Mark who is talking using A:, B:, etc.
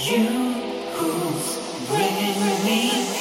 A: You who's bringing me.